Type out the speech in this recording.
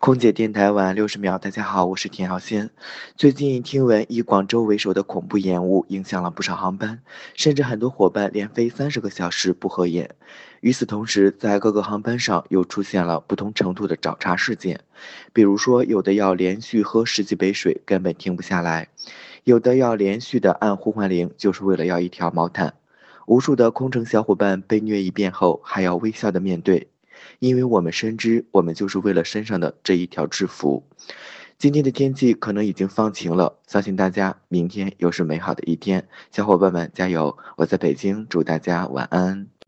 空姐电台晚六十秒，大家好，我是田耀先。最近听闻以广州为首的恐怖延误影响了不少航班，甚至很多伙伴连飞三十个小时不合眼。与此同时，在各个航班上又出现了不同程度的找茬事件，比如说有的要连续喝十几杯水根本停不下来，有的要连续的按呼唤铃就是为了要一条毛毯。无数的空乘小伙伴被虐一遍后还要微笑的面对。因为我们深知，我们就是为了身上的这一条制服。今天的天气可能已经放晴了，相信大家明天又是美好的一天。小伙伴们加油！我在北京，祝大家晚安。